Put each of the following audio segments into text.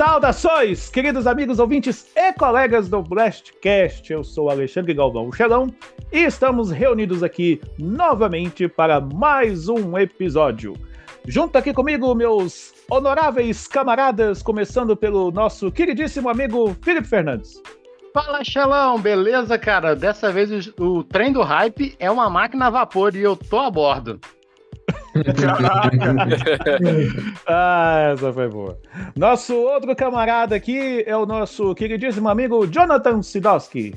Saudações, queridos amigos ouvintes e colegas do Blastcast. Eu sou Alexandre Galvão Xelão e estamos reunidos aqui novamente para mais um episódio. Junto aqui comigo, meus honoráveis camaradas, começando pelo nosso queridíssimo amigo Felipe Fernandes. Fala, Xelão, beleza, cara? Dessa vez o, o trem do hype é uma máquina a vapor e eu tô a bordo. ah, essa foi boa. Nosso outro camarada aqui é o nosso queridíssimo amigo Jonathan Sidowski.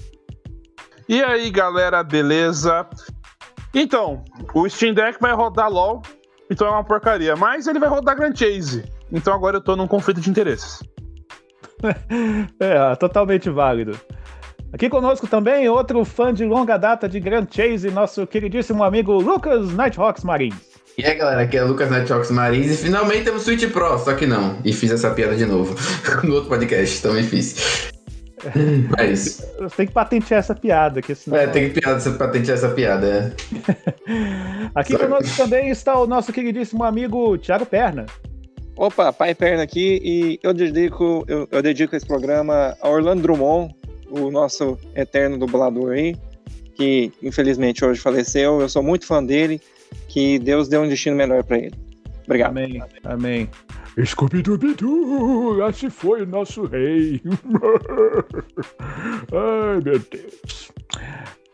E aí, galera, beleza? Então, o Steam Deck vai rodar LOL, então é uma porcaria, mas ele vai rodar Grand Chase. Então agora eu tô num conflito de interesses. é, totalmente válido. Aqui conosco também outro fã de longa data de Grand Chase, nosso queridíssimo amigo Lucas Nighthawks Marins. E aí galera, aqui é Lucas Nighthawks Marins e finalmente temos Switch Pro, só que não. E fiz essa piada de novo no outro podcast, também fiz. É isso. Você tem que patentear essa piada. Que senão... É, tem que patentear essa piada, é. Aqui conosco também está o nosso queridíssimo amigo Thiago Perna. Opa, pai Perna aqui e eu dedico, eu, eu dedico esse programa a Orlando Drummond, o nosso eterno dublador aí, que infelizmente hoje faleceu. Eu sou muito fã dele que Deus dê um destino melhor para ele. Obrigado. Amém. Amém. Scooby-Doo, esse foi o nosso rei. Ai, meu Deus.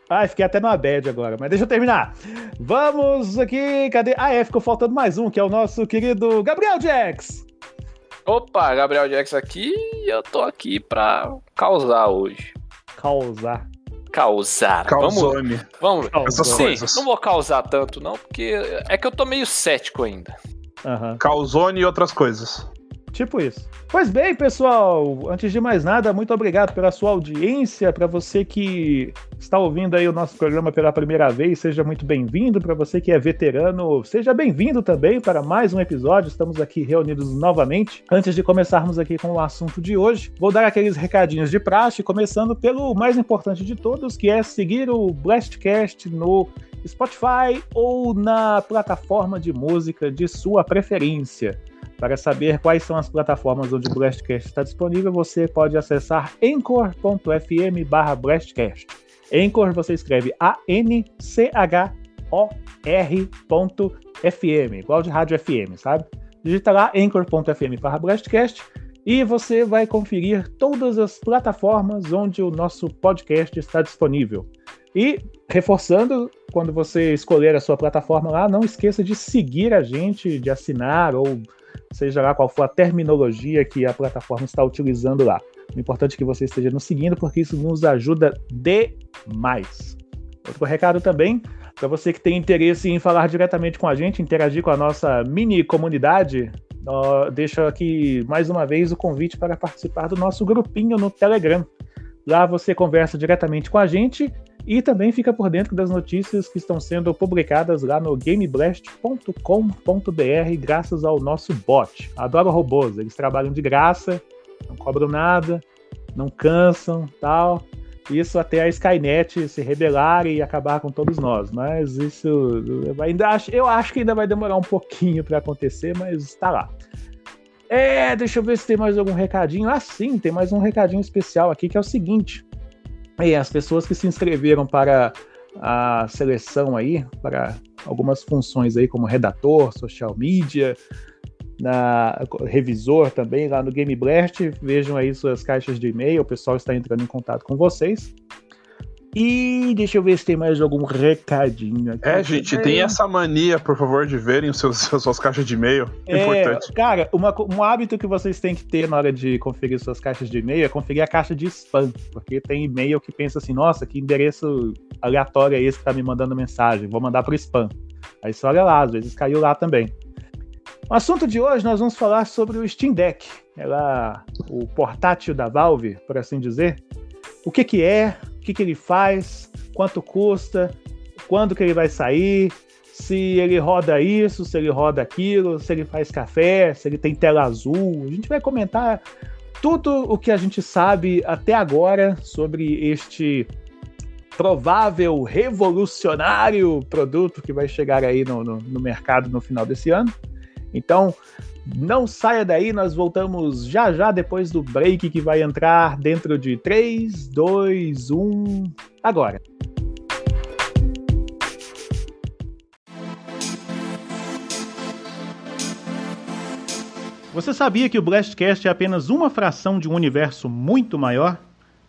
Ai, fiquei até numa bad agora, mas deixa eu terminar. Vamos aqui, cadê? Ah, é, ficou faltando mais um, que é o nosso querido Gabriel Jax. Opa, Gabriel Jax aqui eu tô aqui pra causar hoje. Causar causar. Causone. Vamos, vamos. Essas Sim, coisas. não vou causar tanto não, porque é que eu tô meio cético ainda. Uhum. Calzone e outras coisas. Tipo isso. Pois bem, pessoal, antes de mais nada, muito obrigado pela sua audiência. Para você que está ouvindo aí o nosso programa pela primeira vez, seja muito bem-vindo. Para você que é veterano, seja bem-vindo também para mais um episódio. Estamos aqui reunidos novamente. Antes de começarmos aqui com o assunto de hoje, vou dar aqueles recadinhos de praxe, começando pelo mais importante de todos, que é seguir o Blastcast no Spotify ou na plataforma de música de sua preferência. Para saber quais são as plataformas onde o Blastcast está disponível, você pode acessar anchor.fm barra Blastcast. Anchor você escreve A-N-C-H-O-R.fm, igual de rádio FM, sabe? Digita lá anchor.fm barra Blastcast e você vai conferir todas as plataformas onde o nosso podcast está disponível. E reforçando, quando você escolher a sua plataforma lá, não esqueça de seguir a gente, de assinar ou seja lá qual for a terminologia que a plataforma está utilizando lá. O importante é que você esteja nos seguindo, porque isso nos ajuda demais. Outro recado também, para você que tem interesse em falar diretamente com a gente, interagir com a nossa mini comunidade, deixo aqui mais uma vez o convite para participar do nosso grupinho no Telegram. Lá você conversa diretamente com a gente e também fica por dentro das notícias que estão sendo publicadas lá no gameblast.com.br graças ao nosso bot. Adoro robôs, eles trabalham de graça, não cobram nada, não cansam, tal. Isso até a Skynet se rebelar e acabar com todos nós. Mas isso ainda acho, eu acho que ainda vai demorar um pouquinho para acontecer, mas está lá. É, deixa eu ver se tem mais algum recadinho. Ah, sim, tem mais um recadinho especial aqui que é o seguinte. E as pessoas que se inscreveram para a seleção aí, para algumas funções aí, como redator, social media, na, revisor também lá no Game Blast, vejam aí suas caixas de e-mail, o pessoal está entrando em contato com vocês. E deixa eu ver se tem mais algum recadinho aqui. É, gente, é. tem essa mania, por favor, de verem os seus, as suas caixas de e-mail. É, é importante. Cara, uma, um hábito que vocês têm que ter na hora de conferir suas caixas de e-mail é conferir a caixa de spam. Porque tem e-mail que pensa assim, nossa, que endereço aleatório é esse que tá me mandando mensagem? Vou mandar pro spam. Aí você olha lá, às vezes caiu lá também. O assunto de hoje nós vamos falar sobre o Steam Deck. Ela, o portátil da Valve, por assim dizer. O que que é, o que, que ele faz, quanto custa, quando que ele vai sair, se ele roda isso, se ele roda aquilo, se ele faz café, se ele tem tela azul. A gente vai comentar tudo o que a gente sabe até agora sobre este provável revolucionário produto que vai chegar aí no, no, no mercado no final desse ano. Então, Não saia daí, nós voltamos já já depois do break que vai entrar dentro de 3, 2, 1. Agora. Você sabia que o Blastcast é apenas uma fração de um universo muito maior?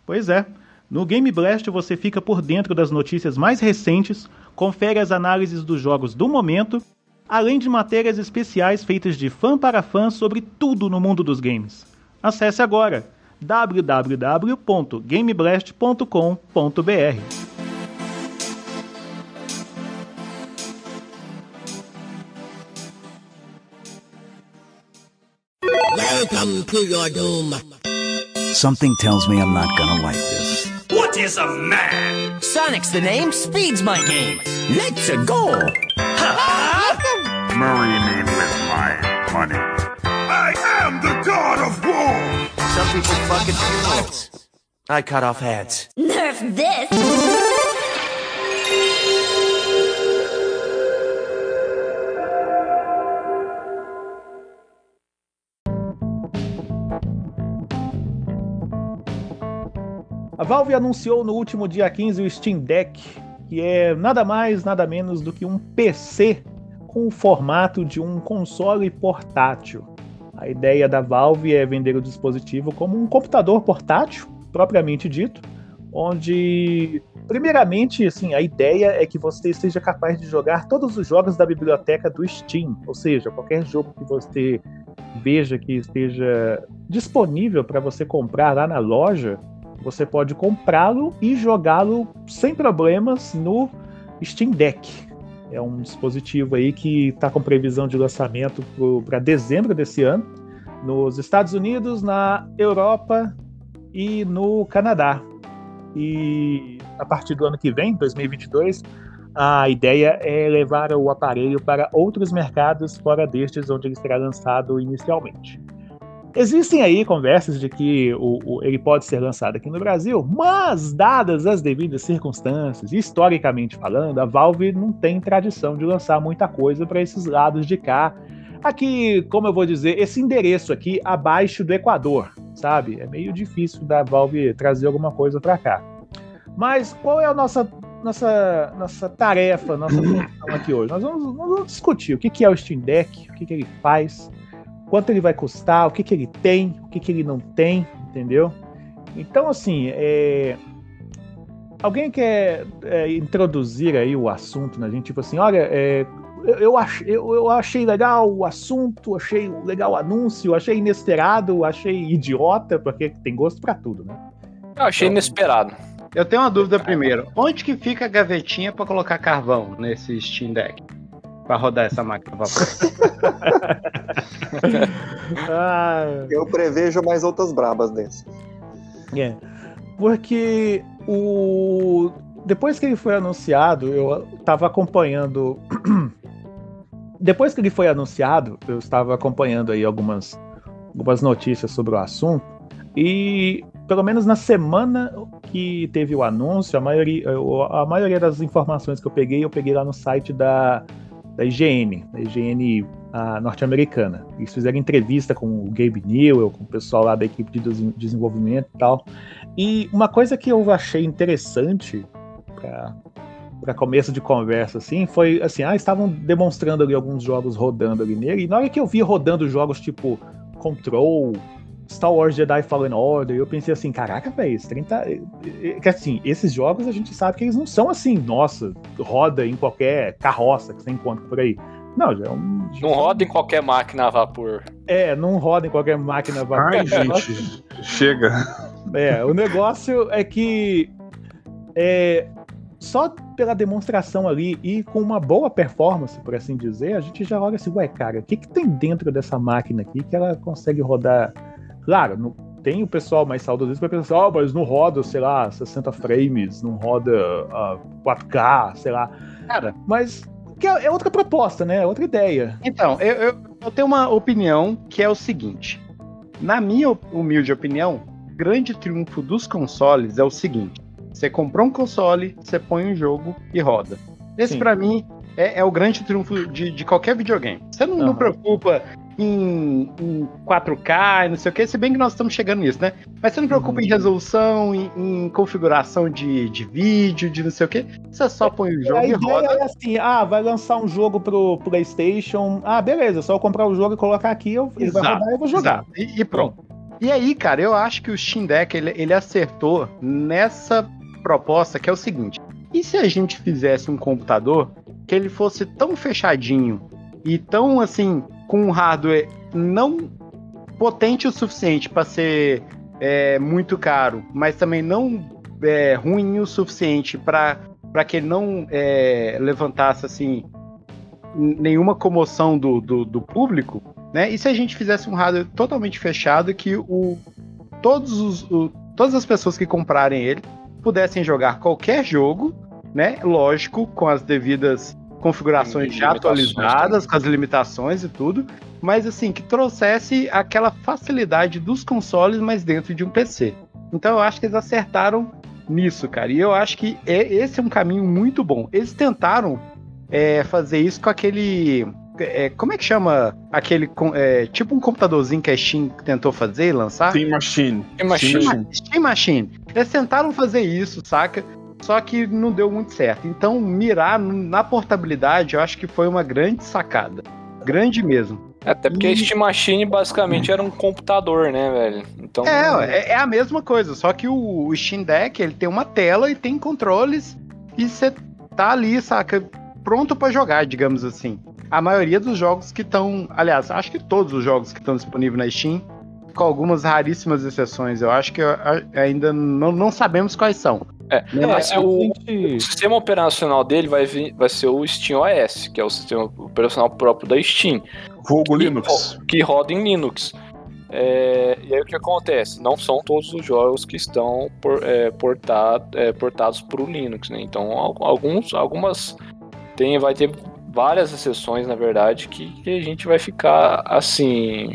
Pois é. No Game Blast você fica por dentro das notícias mais recentes, confere as análises dos jogos do momento, além de matérias especiais feitas de fã para fã sobre tudo no mundo dos games. Acesse agora www.gameblast.com.br. Welcome to your doom. Something tells me I'm not gonna like this. What is a man? Sonic's the name, speed's my game. Let's go. Marry me with my money. I am the god of war. Some people fuck at funerals. I cut off heads. Nerf this. A Valve anunciou no último dia 15 o Steam Deck, que é nada mais, nada menos do que um PC com o formato de um console portátil. A ideia da Valve é vender o dispositivo como um computador portátil, propriamente dito, onde, primeiramente, assim, a ideia é que você seja capaz de jogar todos os jogos da biblioteca do Steam, ou seja, qualquer jogo que você veja que esteja disponível para você comprar lá na loja, você pode comprá-lo e jogá-lo sem problemas no Steam Deck. É um dispositivo aí que está com previsão de lançamento para dezembro desse ano, nos Estados Unidos, na Europa e no Canadá. E a partir do ano que vem, 2022, a ideia é levar o aparelho para outros mercados fora destes onde ele será lançado inicialmente. Existem aí conversas de que o, o, ele pode ser lançado aqui no Brasil, mas, dadas as devidas circunstâncias, historicamente falando, a Valve não tem tradição de lançar muita coisa para esses lados de cá. Aqui, como eu vou dizer, esse endereço aqui abaixo do Equador, sabe? É meio difícil da Valve trazer alguma coisa para cá. Mas qual é a nossa, nossa, nossa tarefa, nossa função aqui hoje? Nós vamos, nós vamos discutir o que, que é o Steam Deck, o que, que ele faz, quanto ele vai custar, o que, que ele tem, o que, que ele não tem, entendeu? Então, assim, é... alguém quer é, introduzir aí o assunto na gente, tipo assim, olha, é... eu, eu, ach... eu, eu, achei legal o assunto, achei legal o anúncio, achei inesperado, achei idiota, porque tem gosto para tudo, né? Eu achei então... inesperado. Eu tenho uma dúvida primeiro. Onde que fica a gavetinha para colocar carvão nesse Steam Deck? Para rodar essa máquina ah. Eu prevejo mais outras brabas dessas. É. Porque o depois que ele foi anunciado, eu estava acompanhando. depois que ele foi anunciado, eu estava acompanhando aí algumas, algumas notícias sobre o assunto. E pelo menos na semana que teve o anúncio, a maioria, a maioria das informações que eu peguei, eu peguei lá no site da da IGN, da IGN norte-americana. Eles fizeram entrevista com o Gabe Newell, com o pessoal lá da equipe de desenvolvimento e tal. E uma coisa que eu achei interessante para começo de conversa, assim, foi assim, ah, estavam demonstrando ali alguns jogos rodando ali nele, e na hora que eu vi rodando jogos tipo Control, Star Wars Jedi Fallen Order, eu pensei assim, caraca, velho, 30. Que assim, esses jogos a gente sabe que eles não são assim, nossa, roda em qualquer carroça que você encontra por aí. Não, já é um. Não roda em qualquer máquina a vapor. É, não roda em qualquer máquina a vapor. Ai, gente, chega. É, o negócio é que. É, só pela demonstração ali e com uma boa performance, por assim dizer, a gente já olha assim, ué, cara, o que, que tem dentro dessa máquina aqui que ela consegue rodar Claro, tem o pessoal mais saudosista que vai pensar, oh, mas não roda, sei lá, 60 frames, não roda uh, 4K, sei lá. Cara, mas que é, é outra proposta, né? É outra ideia. Então, eu, eu, eu, tenho uma opinião que é o seguinte. Na minha humilde opinião, o grande triunfo dos consoles é o seguinte. Você comprou um console, você põe um jogo e roda. Esse para mim é, é, o grande triunfo de, de, qualquer videogame. Você não, uhum. não preocupa em, em 4K, e não sei o que, se bem que nós estamos chegando nisso, né? Mas você não preocupa Uhum. em resolução, em, em configuração de, de vídeo, de não sei o que. Você só põe o jogo a e ideia roda. é assim, ah, vai lançar um jogo pro PlayStation. Ah, beleza, só eu comprar o jogo e colocar aqui, eu, ele vai Exato, rodar e eu vou jogar. exato. E, e pronto. E aí, cara, eu acho que o Steam Deck ele, ele acertou nessa proposta que é o seguinte: e se a gente fizesse um computador que ele fosse tão fechadinho e tão assim com um hardware não potente o suficiente para ser é, muito caro, mas também não é, ruim o suficiente para que ele não é, levantasse assim nenhuma comoção do, do, do público, né? E se a gente fizesse um hardware totalmente fechado que o, todos os, o- todas as pessoas que comprarem ele pudessem jogar qualquer jogo, né? Lógico, com as devidas configurações já atualizadas, com as limitações e tudo, mas assim, que trouxesse aquela facilidade dos consoles, mas dentro de um PC. Então eu acho que eles acertaram nisso, cara. E eu acho que é, esse é um caminho muito bom. Eles tentaram é, fazer isso com aquele. é, como é que chama aquele. é, tipo um computadorzinho que a Steam tentou fazer e lançar? Steam Machine. Steam Machine. Steam Machine. Eles tentaram fazer isso, saca? Só que não deu muito certo. Então, mirar na portabilidade, eu acho que foi uma grande sacada. Grande mesmo. Até porque a Steam Machine basicamente era um computador, né, velho? Então. É, é, é a mesma coisa, só que o, o Steam Deck, ele tem uma tela e tem controles e você tá ali, saca, pronto pra jogar, digamos assim. A maioria dos jogos que estão, aliás, acho que todos os jogos que estão disponíveis na Steam, com algumas raríssimas exceções, eu acho que ainda não, não sabemos quais são. É, Né, o, gente- o sistema operacional dele vai, vir, vai ser o Steam OS, que é o sistema operacional próprio da Steam. Vulgo que, Linux. que roda em Linux. É, e aí o que acontece? Não são todos os jogos que estão por, é, portado, é, portados para o Linux, né? Então al- alguns, algumas tem, vai ter várias exceções, na verdade, que, que a gente vai ficar assim.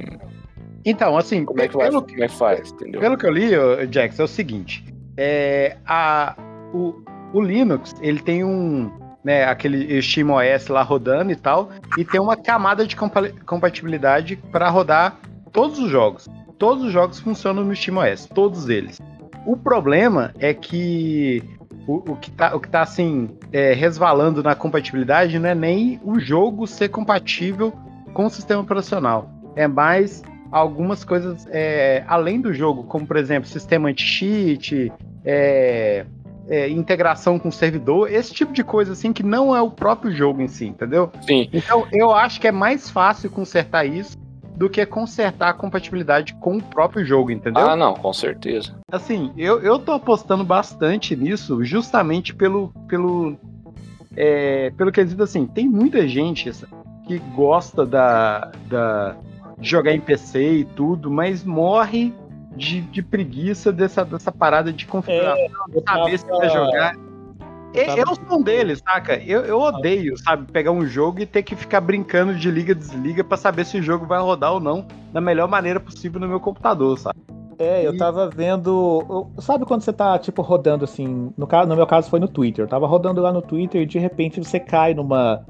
Então, assim, Como é que, vai, pelo, como é que faz? Entendeu? Pelo que eu li, Jax, é o seguinte: é, a, o, o Linux ele tem um, né, aquele Steam OS lá rodando e tal, e tem uma camada de compa- compatibilidade para rodar todos os jogos. Todos os jogos funcionam no Steam OS, todos eles. O problema é que o, o que tá, o que tá assim é, resvalando na compatibilidade não é nem o jogo ser compatível com o sistema operacional, é mais algumas coisas é, além do jogo, como por exemplo sistema anti-cheat, é, é, integração com o servidor, esse tipo de coisa assim que não é o próprio jogo em si, entendeu? Sim. Então eu acho que é mais fácil consertar isso do que consertar a compatibilidade com o próprio jogo, entendeu? Ah, não, com certeza. Assim, eu, eu tô apostando bastante nisso, justamente pelo. pelo. É, pelo quesito assim, tem muita gente que gosta da, da, de jogar em PC e tudo, mas morre de, de preguiça dessa, dessa parada de configuração, de saber se vai jogar. Tava- Eu sou um deles, saca? Eu, eu odeio, sabe, pegar um jogo e ter que ficar brincando de liga-desliga pra saber se o jogo vai rodar ou não da melhor maneira possível no meu computador, sabe? É, eu tava vendo. Sabe quando você tá, tipo, rodando assim. No, caso, no meu caso foi no Twitter. Eu tava rodando lá no Twitter e de repente você cai numa.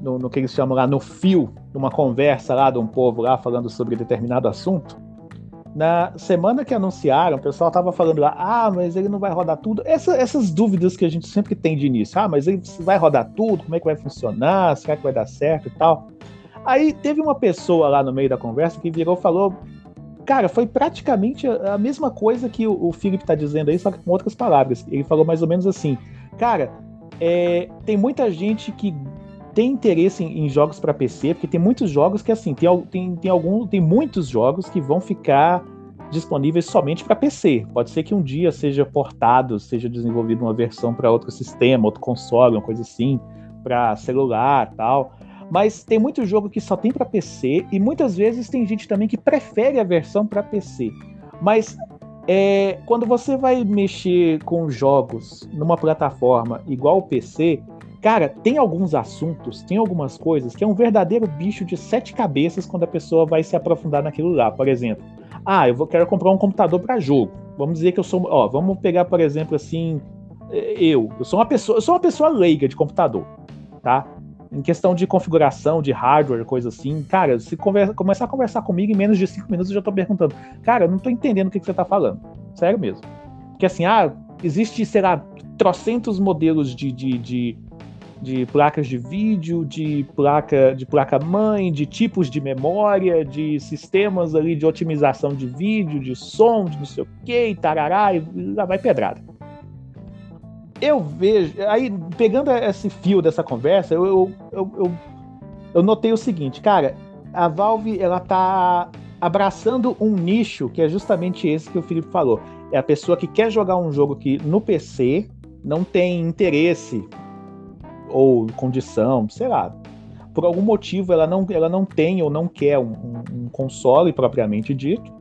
No, no que eles chamam lá, no fio, numa conversa lá de um povo lá falando sobre determinado assunto. Na semana que anunciaram, o pessoal tava falando lá, ah, mas ele não vai rodar tudo. Essa- essas dúvidas que a gente sempre tem de início, ah, mas ele vai rodar tudo, como é que vai funcionar, será que vai dar certo e tal. Aí teve uma pessoa lá no meio da conversa que virou e falou: Cara, foi praticamente a mesma coisa que o, o Felipe tá dizendo aí, só que com outras palavras. Ele falou mais ou menos assim: Cara, é, tem muita gente que tem interesse em, em jogos para PC, porque tem muitos jogos que, assim, tem, tem, tem, algum, tem muitos jogos que vão ficar disponíveis somente para PC. Pode ser que um dia seja portado, seja desenvolvido uma versão para outro sistema, outro console, uma coisa assim, para celular tal. Mas tem muito jogo que só tem para PC e muitas vezes tem gente também que prefere a versão para PC. Mas é, quando você vai mexer com jogos numa plataforma igual o PC, cara, tem alguns assuntos, tem algumas coisas que é um verdadeiro bicho de sete cabeças quando a pessoa vai se aprofundar naquilo lá. Por exemplo, ah, eu vou, quero comprar um computador para jogo. Vamos dizer que eu sou, ó, vamos pegar por exemplo assim, eu, eu sou uma pessoa, eu sou uma pessoa leiga de computador, tá? em questão de configuração, de hardware, coisa assim, cara, se conversa, começar a conversar comigo em menos de cinco minutos, eu já tô perguntando, cara, eu não tô entendendo o que, que você tá falando. Sério mesmo. Porque assim, ah, existe, sei lá, trocentos modelos de, de, de, de placas de vídeo, de placa de placa mãe, de tipos de memória, de sistemas ali de otimização de vídeo, de som, de não sei o que, tarará, e lá vai pedrada. Eu vejo, aí pegando esse fio dessa conversa, eu, eu, eu, eu, eu notei o seguinte, cara, a Valve ela tá abraçando um nicho que é justamente esse que o Felipe falou. É a pessoa que quer jogar um jogo que no PC não tem interesse ou condição, sei lá. Por algum motivo ela não, ela não tem ou não quer um, um, um console propriamente dito,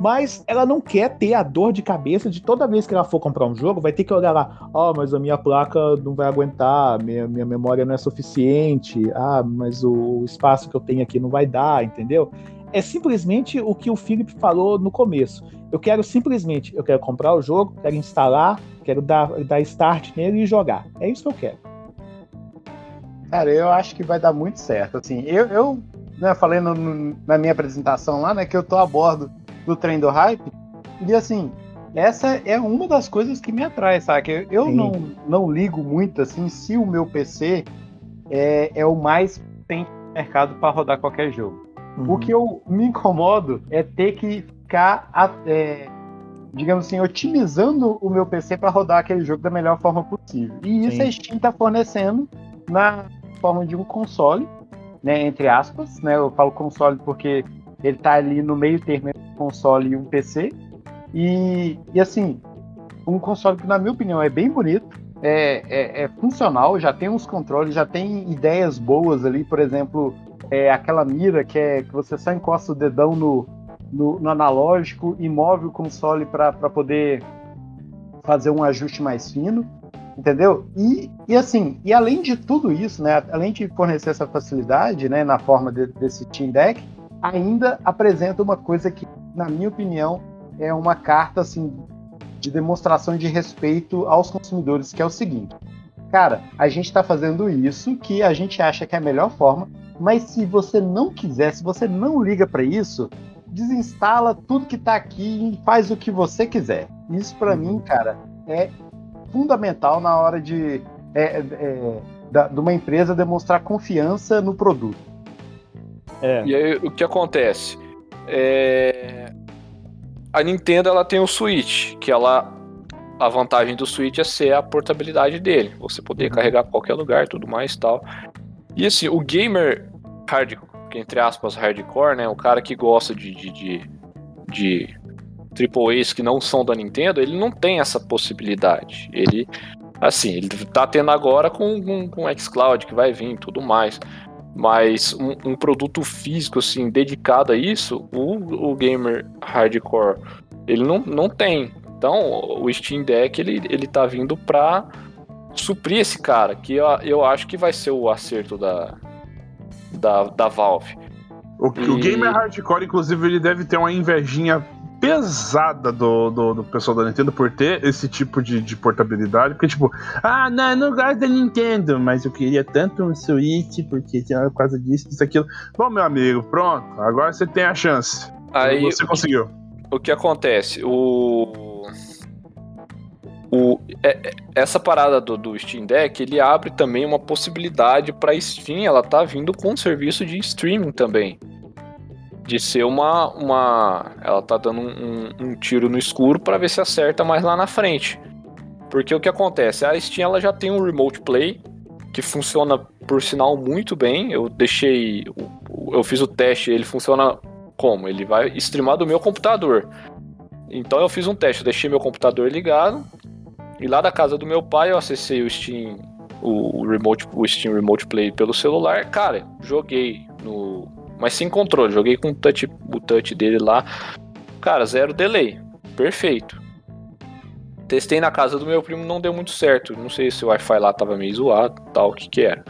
mas ela não quer ter a dor de cabeça de toda vez que ela for comprar um jogo, vai ter que olhar lá, ó, oh, mas a minha placa não vai aguentar, minha, minha memória não é suficiente, ah, mas o espaço que eu tenho aqui não vai dar, entendeu? É simplesmente o que o Felipe falou no começo. Eu quero simplesmente, eu quero comprar o jogo, quero instalar, quero dar, dar start nele e jogar. É isso que eu quero. Cara, eu acho que vai dar muito certo. Assim, eu, eu né, falei no, no, na minha apresentação lá, né, que eu tô a bordo do trem do hype. E assim, essa é uma das coisas que me atrai, sabe? Eu não, não ligo muito assim se o meu PC é, é o mais potente do mercado para rodar qualquer jogo. Uhum. O que eu me incomodo é ter que ficar, é, digamos assim, otimizando o meu PC para rodar aquele jogo da melhor forma possível. E isso Sim. a Steam está fornecendo na forma de um console, né, entre aspas, né? Eu falo console porque ele está ali no meio termo entre um console e um PC. E, e assim, um console que, na minha opinião, é bem bonito, é, é, é, funcional, já tem uns controles, já tem ideias boas ali, por exemplo, é, aquela mira que, é, que você só encosta o dedão no, no, no analógico e move o console para poder fazer um ajuste mais fino, entendeu? E, e assim, e além de tudo isso, né, além de fornecer essa facilidade, né, na forma de, desse Team Deck, ainda apresenta uma coisa que, na minha opinião, é uma carta assim de demonstração de respeito aos consumidores, que é o seguinte: cara, a gente está fazendo isso que a gente acha que é a melhor forma, mas se você não quiser, se você não liga para isso, desinstala tudo que está aqui e faz o que você quiser. Isso para mim, uhum. cara, é fundamental na hora de, é, é, da, de uma empresa demonstrar confiança no produto. É. E aí o que acontece? É... A Nintendo ela tem o Switch, que ela a vantagem do Switch é ser a portabilidade dele, você poder uhum. carregar pra qualquer lugar, tudo mais e tal. E assim, o gamer hardcore, entre aspas hardcore, né, o cara que gosta de de, de, de triple A's que não são da Nintendo, ele não tem essa possibilidade. Ele assim, ele tá tendo agora com com, com xCloud que vai vir, tudo mais. Mas um, um, produto físico, assim, dedicado a isso, o, o gamer hardcore, ele não, não tem. Então, o Steam Deck, ele, ele tá vindo pra suprir esse cara, que eu, eu acho que vai ser o acerto da, da, da Valve. O, e... o gamer hardcore, inclusive, ele deve ter uma invejinha pesada do, do, do, pessoal da Nintendo por ter esse tipo de, de portabilidade. Porque, tipo, ah, não, não gosto da Nintendo, mas eu queria tanto um Switch, porque tinha por causa disso, isso, aquilo. Bom, meu amigo, pronto, agora você tem a chance. Aí você conseguiu. O que acontece? O. O, é, é, essa parada do, do Steam Deck ele abre também uma possibilidade para Steam ela tá vindo com um serviço de streaming também de ser uma. uma ela tá dando um, um tiro no escuro para ver se acerta mais lá na frente. Porque o que acontece? A Steam ela já tem um Remote Play que funciona, por sinal, muito bem. Eu deixei. Eu fiz o teste, ele funciona como? Ele vai streamar do meu computador. Então eu fiz um teste, eu deixei meu computador ligado. E lá da casa do meu pai eu acessei o Steam, o, remote, o Steam Remote Play pelo celular. Cara, joguei no mas sem controle. Joguei com o touch, o touch dele lá. Cara, zero delay. Perfeito. Testei na casa do meu primo, não deu muito certo. Não sei se o Wi-Fi lá tava meio zoado, tal, o que que era.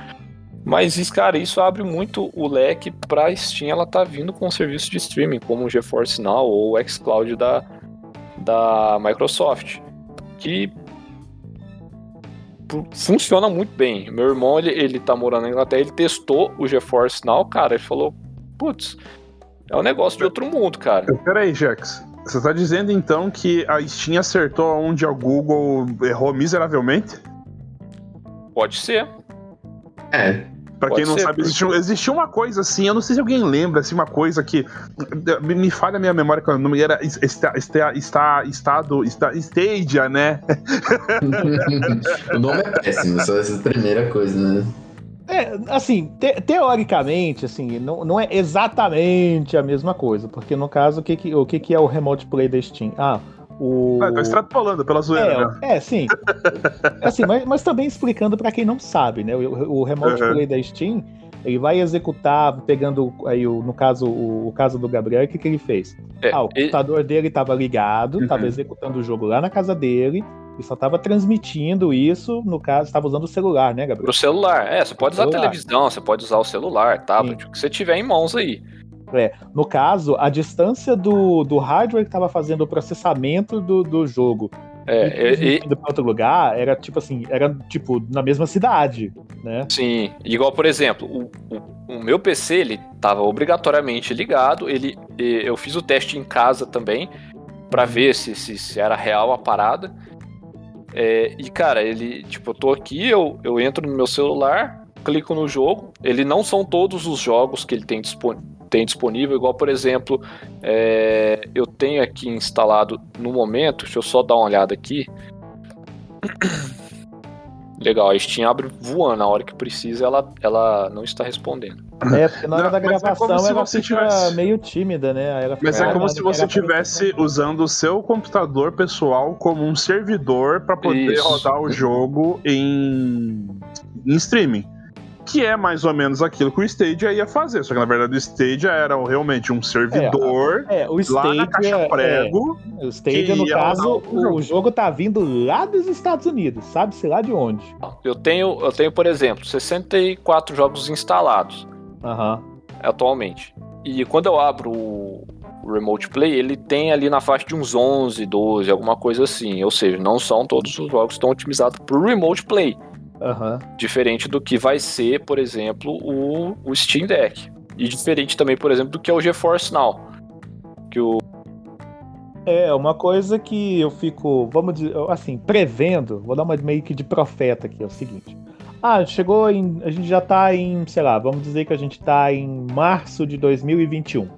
Mas, cara, isso abre muito o leque pra Steam. Ela tá vindo com um serviço de streaming, como o GeForce Now ou o xCloud da, da Microsoft. Que funciona muito bem. Meu irmão, ele, ele tá morando na Inglaterra, ele testou o GeForce Now, cara, ele falou, putz, é um negócio de outro mundo, cara. Peraí, Jax. Você tá dizendo então que a Steam acertou onde a Google errou miseravelmente? Pode ser. É. Pra Pode quem não ser, sabe, existiu, existiu uma coisa assim, eu não sei se alguém lembra, assim, uma coisa que. Me, me falha a minha memória qual é o nome era. Está, está, está, estado. Está, Stadia, né? o nome é péssimo, só essa primeira coisa, né? É, assim, te- teoricamente, assim, não, não é exatamente a mesma coisa, porque no caso, o que, que, o que, que é o Remote Play da Steam? Ah, o. Ah, tô extrapolando pela zoeira, né? É, é, sim. assim, mas, mas também explicando pra quem não sabe, né? O, o Remote Uhum. Play da Steam, ele vai executar, pegando aí, o, no caso, o, o caso do Gabriel, o que, que ele fez? É, ah, o ele- computador dele estava ligado, estava Uhum. executando o jogo lá na casa dele, e só estava transmitindo isso, no caso, estava usando o celular, né, Gabriel? Pro celular. É, você pode usar a Celular. televisão, você pode usar o celular, tablet, o que você tiver em mãos aí. É, no caso, a distância do, do hardware que estava fazendo o processamento do, do jogo É, e- e- indo para outro lugar era tipo assim, era tipo na mesma cidade, né? Sim, igual por exemplo, o, o, o meu PC ele tava obrigatoriamente ligado. Ele, e- eu fiz o teste em casa também pra ver se, se, se era real a parada. É, e cara, ele tipo, eu tô aqui, eu, eu entro no meu celular, clico no jogo. Ele não são todos os jogos que ele tem, dispon tem disponível, igual por exemplo, é, eu tenho aqui instalado no momento. Deixa eu só dar uma olhada aqui. Legal, a Steam abre voando, na hora que precisa ela, ela não está respondendo. É, porque na hora Não, da é gravação se ela você fica tivesse- meio tímida, né? Ela Mas é como se você estivesse usando o seu computador pessoal como um servidor para poder Isso. rodar o jogo em, em streaming. Que é mais ou menos aquilo que o Stadia ia fazer. Só que na verdade o Stadia era realmente um servidor É, o lá Stadia, na caixa prego. é, o Stadia, no caso, o o, jogo. jogo tá vindo lá dos Estados Unidos, sabe-se lá de onde. Eu tenho, eu tenho, por exemplo, 64 jogos instalados Aham. atualmente. E quando eu abro o o Remote Play, ele tem ali na faixa de uns 11, 12, alguma coisa assim. Ou seja, não são todos os jogos que estão otimizados para o Remote Play. Aham. Diferente do que vai ser, por exemplo, o, o Steam Deck. E diferente também, por exemplo, do que é o GeForce Now. Que o, É, uma coisa que eu fico, vamos dizer, assim, prevendo, vou dar uma meio que de profeta aqui, é o seguinte. Ah, chegou em. A gente já tá em, sei lá, vamos dizer que a gente tá em março de 2021.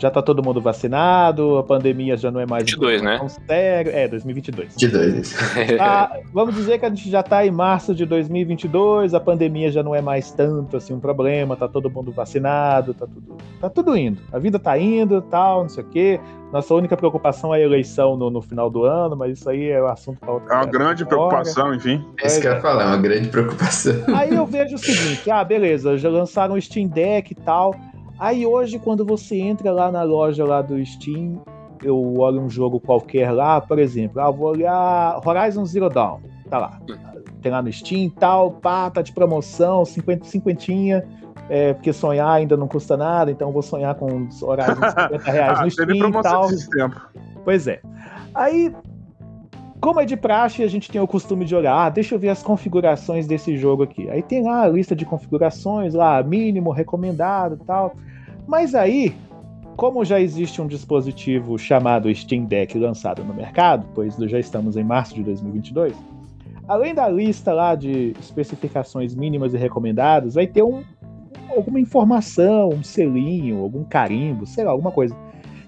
Já tá todo mundo vacinado, a pandemia já não é mais. um 22, problema né? tão sério. É, 2022. De dois. Ah, vamos dizer que a gente já tá em março de 2022, a pandemia já não é mais tanto assim um problema, tá todo mundo vacinado, tá tudo, tá tudo indo. A vida tá indo, tal, não sei o quê. Nossa única preocupação é a eleição no, no final do ano, mas isso aí é o assunto para outra É uma grande preocupação, enfim. É isso que eu ia falar, é uma grande preocupação. Aí eu vejo o seguinte, ah, beleza, já lançaram o Steam Deck e tal. Aí hoje, quando você entra lá na loja lá do Steam, eu olho um jogo qualquer lá, por exemplo, ah, vou olhar Horizon Zero Dawn, tá lá. Tem lá no Steam e tal, pá, tá de promoção, 50, cinquentinha, é, porque sonhar ainda não custa nada, então vou sonhar com Horizon 50 reais no teve Steam e promoção tal. esses tempos. Pois é. Aí, como é de praxe, a gente tem o costume de olhar, ah, deixa eu ver as configurações desse jogo aqui. Aí tem lá a lista de configurações, lá, mínimo, recomendado e tal. Mas aí, como já existe um dispositivo chamado Steam Deck lançado no mercado, pois já estamos em março de 2022, além da lista lá de especificações mínimas e recomendadas, vai ter um, alguma informação, um selinho, algum carimbo, sei lá, alguma coisa.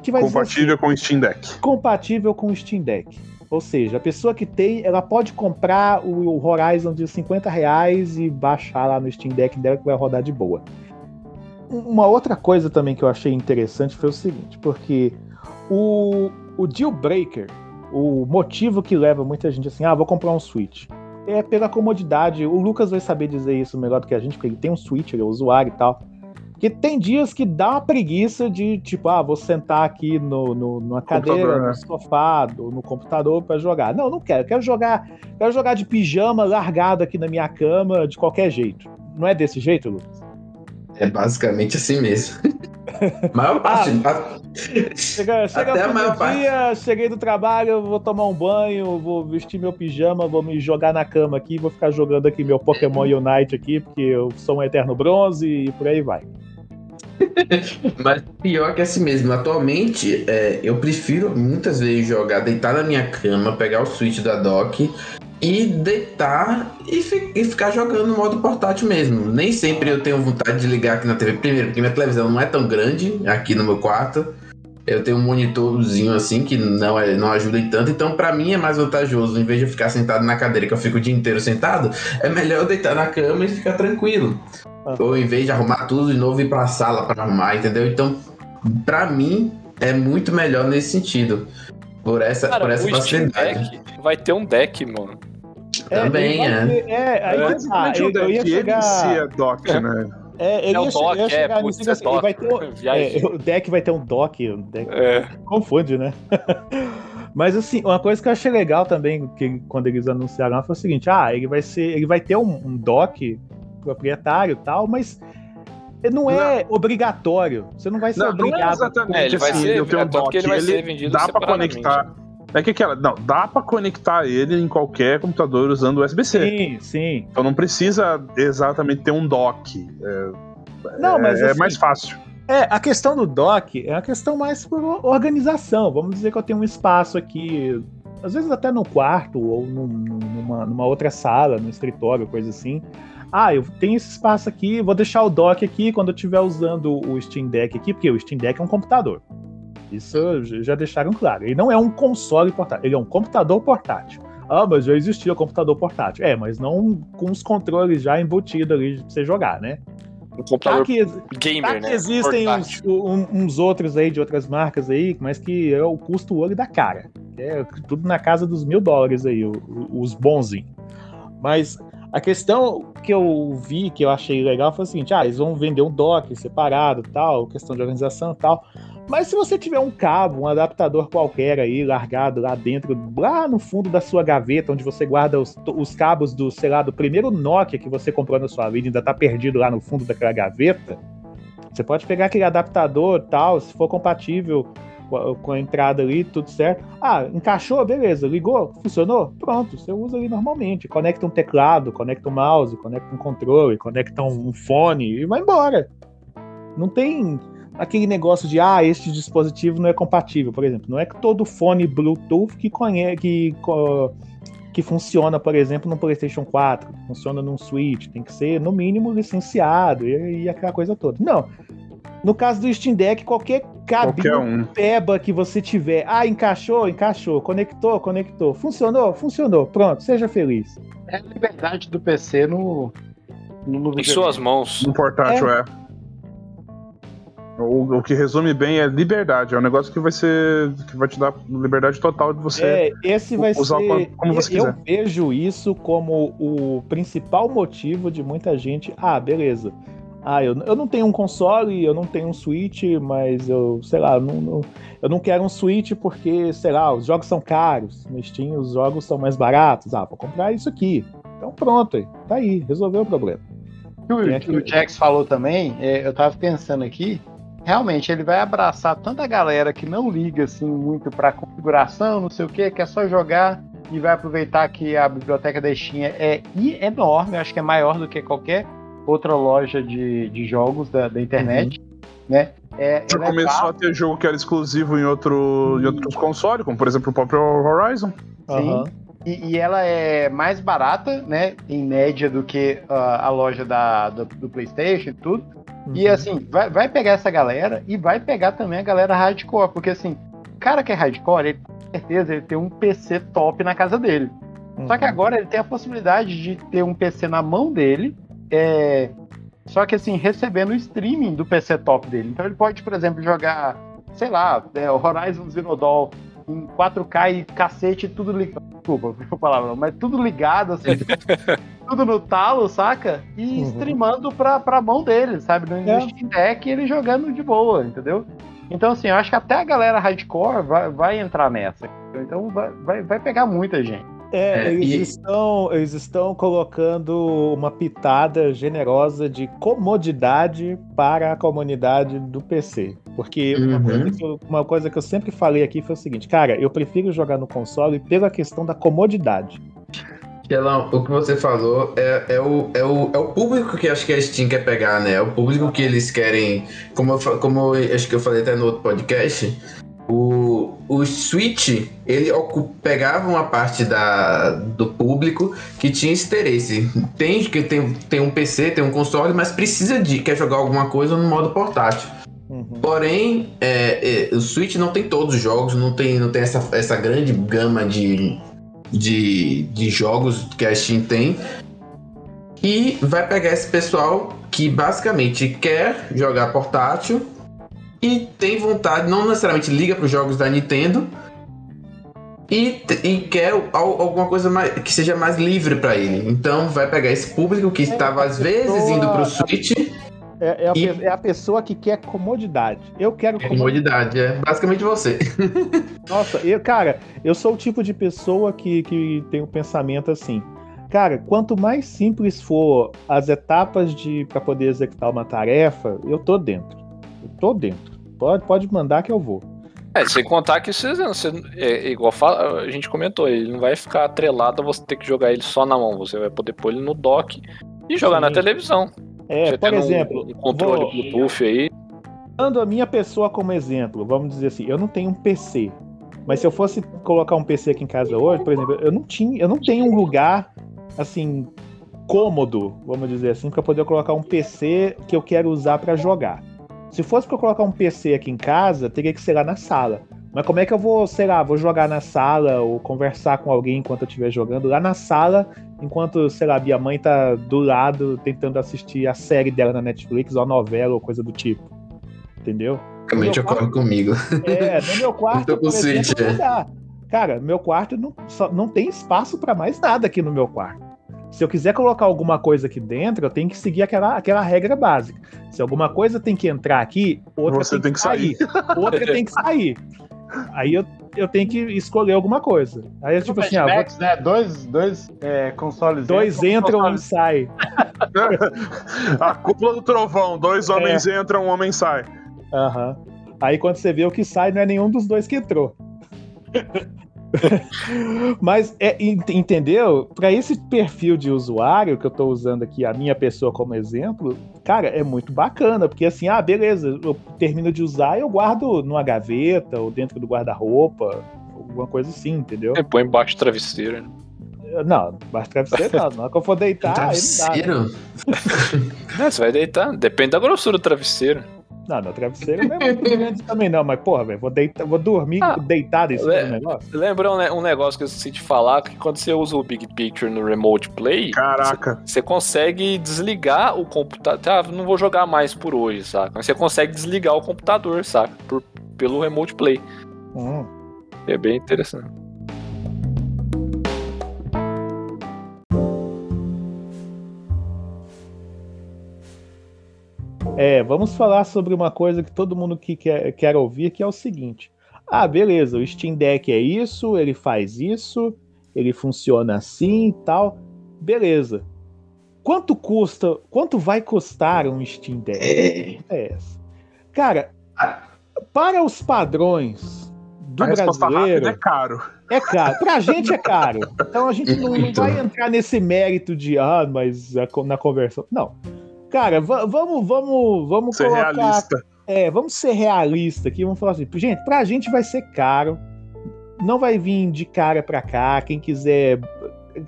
Que vai dizer assim, Compatível com o Steam Deck. compatível com o Steam Deck. Ou seja, a pessoa que tem, ela pode comprar o Horizon de 50 reais e baixar lá no Steam Deck dela que vai rodar de boa. Um- Uma outra coisa também que eu achei interessante foi o seguinte, porque o, o deal breaker, o motivo que leva muita gente assim, ah, vou comprar um Switch, é pela comodidade. O Lucas vai saber dizer isso melhor do que a gente, porque ele tem um Switch, ele é usuário e tal. Porque tem dias que dá uma preguiça de, tipo, ah, vou sentar aqui no, no, numa cadeira, computador, no né? sofá, ou no computador para jogar. Não, não quero. Quero jogar, quero jogar de pijama largado aqui na minha cama de qualquer jeito. Não é desse jeito, Lucas? É basicamente assim mesmo. Maior parte. Chega, chega Até a maior parte. dia, cheguei do trabalho, vou tomar um banho, vou vestir meu pijama, vou me jogar na cama aqui, vou ficar jogando aqui meu Pokémon Unite aqui, porque eu sou um eterno bronze e por aí vai. Mas pior que assim mesmo. Atualmente, é, eu prefiro muitas vezes jogar, deitar na minha cama, pegar o Switch da dock e deitar e, fi- e ficar jogando no modo portátil mesmo. Nem sempre eu tenho vontade de ligar aqui na TV. Primeiro, porque minha televisão não é tão grande aqui no meu quarto. Eu tenho um monitorzinho assim que não, é, não ajuda em tanto, então pra mim é mais vantajoso. Em vez de eu ficar sentado na cadeira, que eu fico o dia inteiro sentado, é melhor eu deitar na cama e ficar tranquilo. Ou em vez de arrumar tudo de novo, ir pra sala pra arrumar, entendeu? Então, pra mim, é muito melhor nesse sentido. Por essa, Cara, por essa facilidade. Deck vai ter um deck, mano. Também, é. ter- é, aí É, que tá, eu, eu ia chegar. se é dock, né? É, ele É o ia, dock, é, putz, é assim, dock. vai ter, um- é, o deck vai ter um dock, o deck É. confunde, né? Mas assim, uma coisa que eu achei legal também, que quando eles anunciaram, foi o seguinte: ah, ele vai ser, ele vai ter um, um dock proprietário e tal, mas não é obrigatório. Você não vai ser Não, não é obrigado. exatamente É, ele vai assim, ser- é um dock, ele vai ele ser vendido dá pra separadamente. conectar. É que aquela, não, dá pra conectar ele em qualquer computador usando USB-C. Sim, sim. Então não precisa exatamente ter um dock. É, Não, é- mas é assim, mais fácil. É, a questão do dock é uma questão mais por organização. Vamos dizer que eu tenho um espaço aqui, às vezes até no quarto ou num- numa, numa outra sala, no escritório, coisa assim. Ah, eu tenho esse espaço aqui, vou deixar o dock aqui quando eu estiver usando o Steam Deck aqui, porque o Steam Deck é um computador. Isso já deixaram claro. Ele não é um console portátil, ele é um computador portátil. Ah, mas já existia computador portátil. É, mas não com os controles já embutidos ali pra você jogar, né? Um Tá computador que, gamer, tá que né? existem uns, um- uns outros aí de outras marcas aí, mas que é o custo olho da cara. É tudo na casa dos mil dólares aí, os bonzinhos. Mas a questão que eu vi, que eu achei legal, foi o seguinte: ah, eles vão vender um dock separado tal, questão de organização e tal. Mas se você tiver um cabo, um adaptador qualquer aí, largado lá dentro, lá no fundo da sua gaveta, onde você guarda os, os cabos do, sei lá, do primeiro Nokia que você comprou na sua vida, ainda tá perdido lá no fundo daquela gaveta, você pode pegar aquele adaptador tal, se for compatível com a, entrada ali, tudo certo. Ah, encaixou, beleza, ligou, funcionou, pronto, você usa ali normalmente. Conecta um teclado, conecta um mouse, conecta um controle, conecta um fone e vai embora. Não tem aquele negócio de, ah, este dispositivo não é compatível, por exemplo. Não é que todo fone Bluetooth que conhece, que, que funciona, por exemplo, no PlayStation 4, funciona num Switch, tem que ser, no mínimo, licenciado e, e aquela coisa toda. Não. No caso do Steam Deck, qualquer cabinho Qualquer um. peba que você tiver, ah, encaixou, encaixou, conectou, conectou, funcionou, funcionou, pronto, seja feliz. É a liberdade do PC no. no, no Em suas mãos. No portátil é. O, o que resume bem é liberdade. É um negócio que vai ser. que vai te dar liberdade total de você. É, esse vai usar ser. como- como você eu quiser. vejo isso como o principal motivo de muita gente. Ah, beleza. Ah, eu, eu não tenho um console, eu não tenho um Switch, mas eu, sei lá, eu não, não- eu não quero um Switch porque, sei lá, os jogos são caros. No Steam os jogos são mais baratos. Ah, vou comprar isso aqui. Então pronto, aí, tá aí, resolveu o problema. que o, Tem que o Jax falou também, é, eu tava pensando aqui, realmente ele vai abraçar tanta galera que não liga assim muito pra configuração, não sei o que, quer só jogar e vai aproveitar que a biblioteca da Steam é i- enorme, acho que é maior do que qualquer outra loja de, de jogos da, da internet, né? É, Já é começou a ter jogo que era exclusivo em, outro, em outros consoles, como por exemplo o próprio Horizon. Sim. E, e ela é mais barata, né? Em média do que ah, a loja da, do, do PlayStation e tudo. E assim, vai, vai pegar essa galera e vai pegar também a galera hardcore, porque assim, o cara que é hardcore, ele com certeza ele tem um PC top na casa dele. Só que agora ele tem a possibilidade de ter um PC na mão dele, é, só que assim, recebendo o streaming do PC top dele. Então ele pode, por exemplo, jogar, sei lá, é, o Horizon Zero Dawn em 4K e cacete, tudo ligado. Desculpa, a palavra, mas tudo ligado, assim, tudo no talo, saca? E Uhum. streamando pra, pra mão dele, sabe? No, no É. Steam Deck ele jogando de boa, entendeu? Então, assim, eu acho que até a galera hardcore vai, vai entrar nessa. Então vai, vai, vai pegar muita gente. É, É, eles, e- estão, eles estão colocando uma pitada generosa de comodidade para a comunidade do PC. Porque uma, Uhum. coisa que eu, uma coisa que eu sempre falei aqui foi o seguinte, cara, eu prefiro jogar no console pela questão da comodidade. Ela, o que você falou é, é, o, é, o, é o público que acho que a Steam quer pegar, né? É o público que eles querem. Como eu, como eu acho que eu falei até no outro podcast, o, o Switch ele pegava uma parte da, do público que tinha esse interesse. Tem, que tem, tem um PC, tem um console, mas precisa de. quer jogar alguma coisa no modo portátil. Uhum. Porém, é, é, o Switch não tem todos os jogos, não tem, não tem essa, essa grande gama de, de, de jogos que a Steam tem. E vai pegar esse pessoal que basicamente quer jogar portátil e tem vontade, não necessariamente liga para os jogos da Nintendo. E, e quer al- alguma coisa mais, que seja mais livre para ele. Então vai pegar esse público que estava às vezes indo para o Switch, É, é a, E- é a pessoa que quer comodidade. Eu quero comodidade, é basicamente você. Nossa, eu, cara, eu sou o tipo de pessoa que, que tem um pensamento assim. Cara, quanto mais simples for as etapas de para poder executar uma tarefa, eu tô dentro. Eu tô dentro. Pode, pode mandar que eu vou. É, sem contar que você, você é, igual fala- a gente comentou, ele não vai ficar atrelado a você ter que jogar ele só na mão. Você vai poder pôr ele no dock e jogar Sim. na televisão. É, você por tendo um- exemplo, um, controle vou- Bluetooth aí. Dando a minha pessoa como exemplo, vamos dizer assim, eu não tenho um PC. Mas se eu fosse colocar um PC aqui em casa hoje, por exemplo, eu não tinha, eu não tenho um lugar assim cômodo, vamos dizer assim, para poder colocar um PC que eu quero usar para jogar. Se fosse para colocar um PC aqui em casa, teria que ser lá na sala. Mas como é que eu vou, sei lá, vou jogar na sala ou conversar com alguém enquanto eu estiver jogando lá na sala, enquanto, sei lá, minha mãe tá do lado tentando assistir a série dela na Netflix ou a novela ou coisa do tipo. Entendeu? Realmente ocorre comigo. É, no meu quarto, Eu tô com por exemplo, Switch, não é. Cara, meu quarto não, só, não tem espaço pra mais nada aqui no meu quarto. Se eu quiser colocar alguma coisa aqui dentro, eu tenho que seguir aquela, aquela regra básica. Se alguma coisa tem que entrar aqui, outra Você tem, que sair. outra tem que sair. Aí eu, eu tenho que escolher alguma coisa. Aí é tipo assim, ah, vou- né? Dois, dois é, consoles. dois entram, um sai. A cúpula do trovão, dois homens entram, um homem sai. Aham. Aí quando você vê o que sai, não é nenhum dos dois que entrou. Mas é, ent- entendeu? Para esse perfil de usuário que eu tô usando aqui, a minha pessoa como exemplo, cara, é muito bacana, porque assim, ah, beleza, eu termino de usar, eu guardo numa gaveta ou dentro do guarda-roupa, alguma coisa assim, entendeu? É, põe embaixo do travesseiro. né? Não, baixo travesseiro não, na hora que eu for deitar, aí não dá. né? Travesseiro? É, você vai deitar. Depende da grossura do travesseiro. Não, não, travesseiro não é muito grande também não, mas porra, velho, vou deitar, vou dormir Ah, deitado em cima é- do negócio. Lembra um, um negócio que eu esqueci de falar, que quando você usa o Big Picture no Remote Play, Caraca. você consegue desligar o computador. Tá, não vou jogar mais por hoje, saca? Mas você consegue desligar o computador, saca? Por, pelo Remote Play. Hum. É bem interessante. É, vamos falar sobre uma coisa que todo mundo que quer, quer ouvir, que é o seguinte. Ah, beleza, o Steam Deck é isso, ele faz isso, ele funciona assim e tal. Beleza. Quanto custa, quanto vai custar um Steam Deck? É essa. Cara, para os padrões do brasileiro, é caro. é caro. Pra gente é caro. Então a gente não, não vai entrar nesse mérito de, ah, mas na conversão. Não. Cara, va- vamos, vamos, vamos Ser colocar. realista. É, vamos ser realista aqui. Vamos falar assim, gente, pra gente vai ser caro. Não vai vir de cara pra cá. Quem quiser.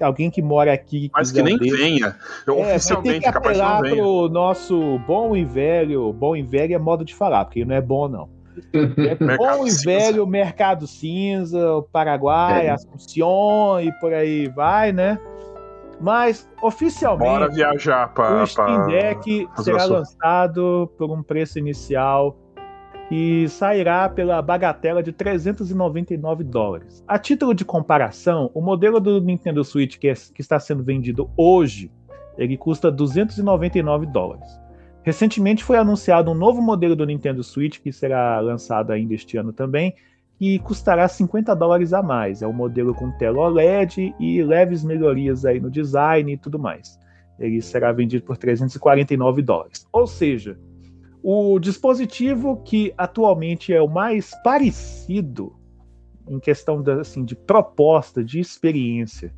Alguém que mora aqui. Mas que nem ver. venha. É, vai ter Oficialmente, que capaz não venha. pro nosso bom e velho. Bom e velho é modo de falar, porque não é bom, não. É bom e cinza. velho Mercado Cinza, o Paraguai, É. Assunção e por aí vai, né? Mas Bora oficialmente viajar pra. o Steam pra- Deck Fazer será lançado por um preço inicial que sairá pela bagatela de 399 dólares. A título de comparação, o modelo do Nintendo Switch que, é- que está sendo vendido hoje, ele custa 299 dólares. Recentemente foi anunciado um novo modelo do Nintendo Switch que será lançado ainda este ano também, e custará 50 dólares a mais. É um modelo com tela OLED e leves melhorias aí no design e tudo mais. Ele será vendido por 349 dólares. Ou seja, o dispositivo que atualmente é o mais parecido em questão de, assim, de proposta, de experiência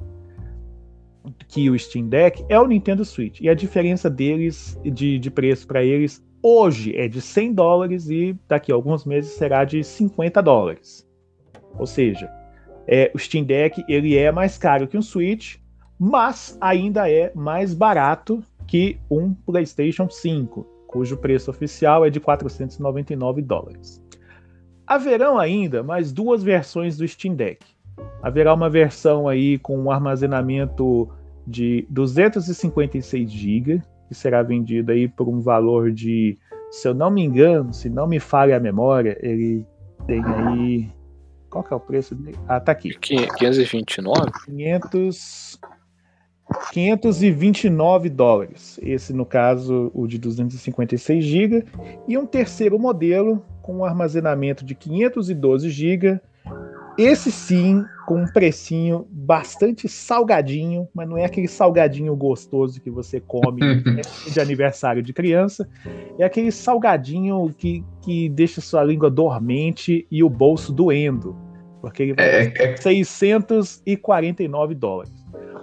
que o Steam Deck é o Nintendo Switch. E a diferença deles, de, de preço para eles, hoje é de 100 dólares e daqui a alguns meses será de 50 dólares. Ou seja, é, o Steam Deck ele é mais caro que um Switch, mas ainda é mais barato que um PlayStation 5, cujo preço oficial é de 499 dólares. Haverão ainda mais duas versões do Steam Deck. Haverá uma versão aí com um armazenamento de 256 GB, que será vendido aí por um valor de, se eu não me engano, se não me falha a memória, ele tem aí qual que é o preço dele? Ah, tá aqui. 529? 500 529 dólares. Esse, no caso, o de 256 GB. E um terceiro modelo com um armazenamento de 512 GB. Esse sim, com um precinho bastante salgadinho, mas não é aquele salgadinho gostoso que você come de aniversário de criança. É aquele salgadinho que, que deixa sua língua dormente e o bolso doendo. Porque ele vai É, é- 649 dólares.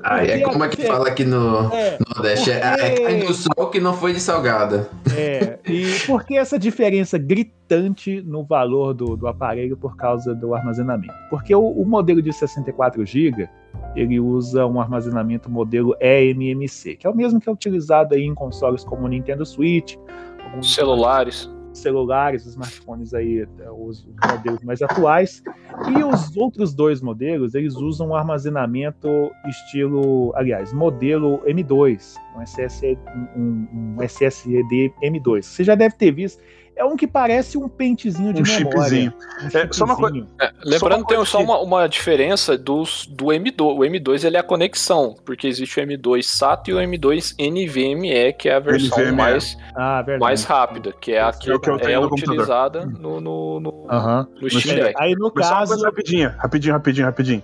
Ah, é como é que fala aqui no É, no Nordeste? É, é carne do sol que não foi de salgada. É, e por que essa diferença gritante no valor do, do aparelho por causa do armazenamento? Porque o, o modelo de 64 GB ele usa um armazenamento modelo eMMC, que é o mesmo que é utilizado aí em consoles como o Nintendo Switch, alguns Celulares. Celulares, smartphones aí, os modelos mais atuais. E os outros dois modelos, eles usam um armazenamento estilo, aliás, modelo M2, um SSD, um, um SSD M2. Você já deve ter visto. É um que parece um pentezinho de Um memória. chipzinho. Um É, só uma coisa- chipzinho. É, lembrando que tem coisa só que- uma, uma diferença dos, do M2. O M2 ele é a conexão, porque existe o M2 SATA e o M2 NVMe, que é a versão NVMe. mais, Ah, mais rápida, que é a que É o que eu é no computador. utilizada no, no, no, Aham. no Steam Deck. Aí no Mas só caso, coisa rapidinho, rapidinho, rapidinho, rapidinho.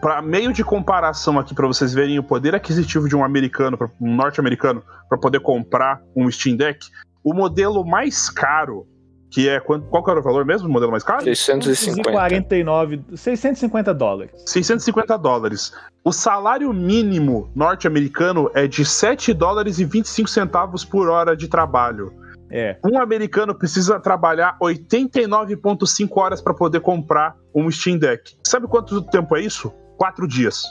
Para meio de comparação aqui para vocês verem o poder aquisitivo de um americano, um norte-americano, para poder comprar um Steam Deck, o modelo mais caro, que é quanto, qual que era o valor mesmo? O modelo mais caro? 650. 649, 650 dólares. 650 dólares. O salário mínimo norte-americano é de 7 dólares e 25 centavos por hora de trabalho. É. Um americano precisa trabalhar 89,5 horas para poder comprar um Steam Deck. Sabe quanto tempo é isso? Quatro dias.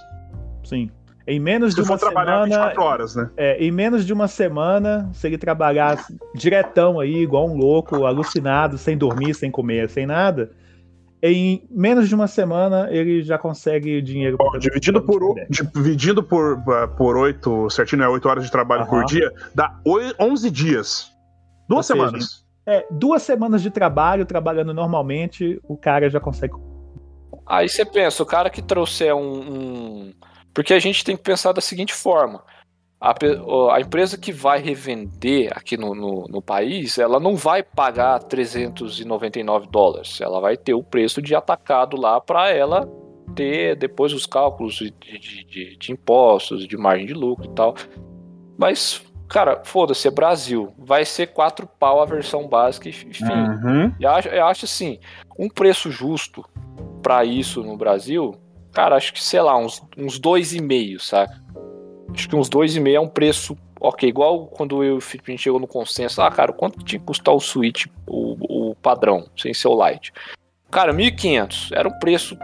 Sim. Em menos Se de for uma trabalhar semana, 24 horas, né? É, em menos de uma semana, se ele trabalhar diretão aí, igual um louco, alucinado, sem dormir, sem comer, sem nada, em menos de uma semana ele já consegue dinheiro. dividido por, o- Steam Deck. dividindo por, uh, por 8, certinho, é 8 horas de trabalho por dia, dá oi- 11 dias. Duas Ou seja, semanas. É, duas semanas de trabalho, trabalhando normalmente, o cara já consegue. Aí você pensa, o cara que trouxer um, um- Porque a gente tem que pensar da seguinte forma. A, a empresa que vai revender aqui no, no, no país, ela não vai pagar 399 dólares. Ela vai ter o preço de atacado lá para ela ter depois os cálculos de, de, de- de impostos, de margem de lucro e tal. Mas, cara, foda-se, é Brasil. Vai ser 4 pau a versão básica e fim. Uhum. Eu acho, eu acho assim, um preço justo pra isso no Brasil, cara, acho que, sei lá, uns, uns dois e meio, saca? Acho que uns dois e meio é um preço, ok, igual quando eu e o Felipe a gente chegou no consenso, ah, cara, quanto tinha que custar o Switch, o, o padrão, sem ser o Lite? Cara, 1.500, era um preço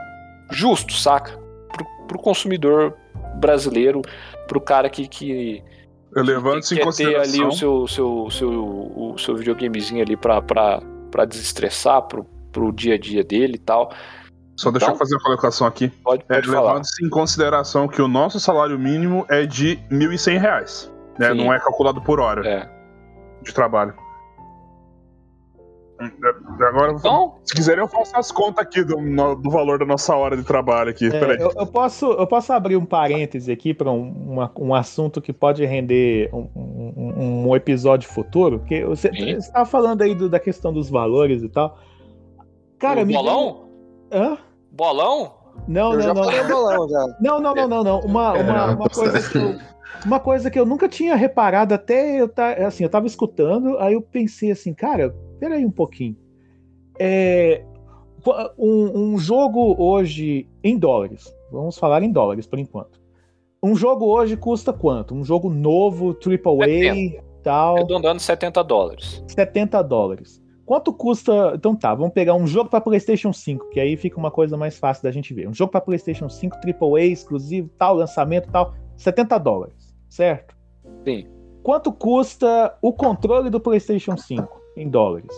justo, saca? Pro, pro consumidor brasileiro, pro cara que, que Levando-se em quer ter ali consideração. o seu, seu, seu, o seu videogamezinho ali pra, pra, pra desestressar pro, pro dia a dia dele e tal. Só deixa Então- eu fazer uma colocação aqui. Pode, É, pode falar. Levando-se em consideração que o nosso salário mínimo é de 1.100 reais. Né? Sim. Não é calculado por hora É. de trabalho. É, Agora, Então, se quiserem, eu faço as contas aqui do, do valor da nossa hora de trabalho aqui. É, Peraí. eu, eu posso, eu posso abrir um parêntese aqui para um, um assunto que pode render um, um- um episódio futuro, porque você estava falando aí do- da questão dos valores e tal. Cara, o me bolão? veio- Hã? Bolão? Não, eu não, já não. falei bolão já. Não, não, não, não, não. Uma, uma, uma coisa que eu, uma coisa que eu nunca tinha reparado até eu tá, assim, eu tava escutando, aí eu pensei assim, cara, peraí um pouquinho. É, um, um jogo hoje em dólares, vamos falar em dólares por enquanto. Um jogo hoje custa quanto? Um jogo novo, AAA e tal, Arredondando 70 dólares. 70 dólares. Quanto custa? Então tá, vamos pegar um jogo para PlayStation 5, que aí fica uma coisa mais fácil da gente ver. Um jogo para PlayStation 5 AAA exclusivo, tal, lançamento, tal, 70 dólares, certo? Sim. Quanto custa o controle do PlayStation 5 em dólares?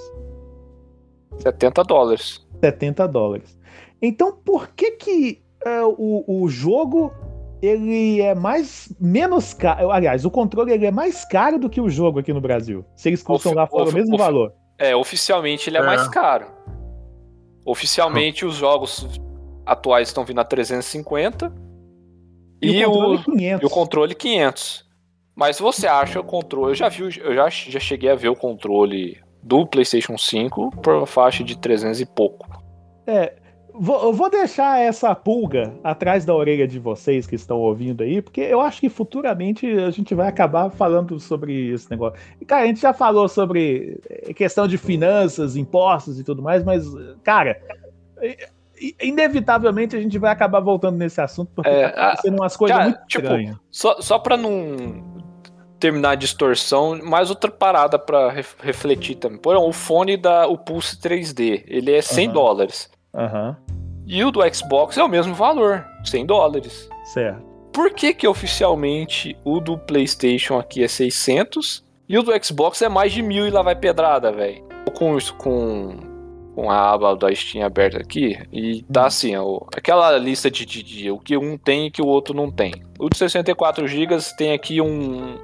70 dólares. 70 dólares. Então, por que que é, o, o jogo ele é mais menos caro? Aliás, o controle ele é mais caro do que o jogo aqui no Brasil. Se eles custam lá fora o mesmo valor. É, oficialmente ele é, É. mais caro. Oficialmente os jogos atuais estão vindo a 350 E, e, o controle o, 500. e o controle 500. Mas você acha o controle? Eu já vi, eu já, já cheguei a ver o controle do PlayStation 5 por uma faixa de 300 e pouco. É, vou, eu vou deixar essa pulga atrás da orelha de vocês que estão ouvindo aí, porque eu acho que futuramente a gente vai acabar falando sobre esse negócio. E, cara, a gente já falou sobre eh, questão de finanças, impostos e tudo mais, mas, cara, inevitavelmente a gente vai acabar voltando nesse assunto, porque É, tá acontecendo umas coisas cara, muito tipo, estranhas. Só, só pra não terminar a distorção, mais outra parada pra ref- refletir também. Por exemplo, o fone da o Pulse 3D, ele é 100 Aham. dólares. Aham, E o do Xbox é o mesmo valor, 100 dólares. certo. Por que que oficialmente o do PlayStation aqui é 600 e o do Xbox é mais de mil e lá vai pedrada, velho? Com isso, com, com a aba da Steam aberta aqui e tá assim, ó, aquela lista de, de, de o que um tem e que o outro não tem. O de 64 GB tem aqui um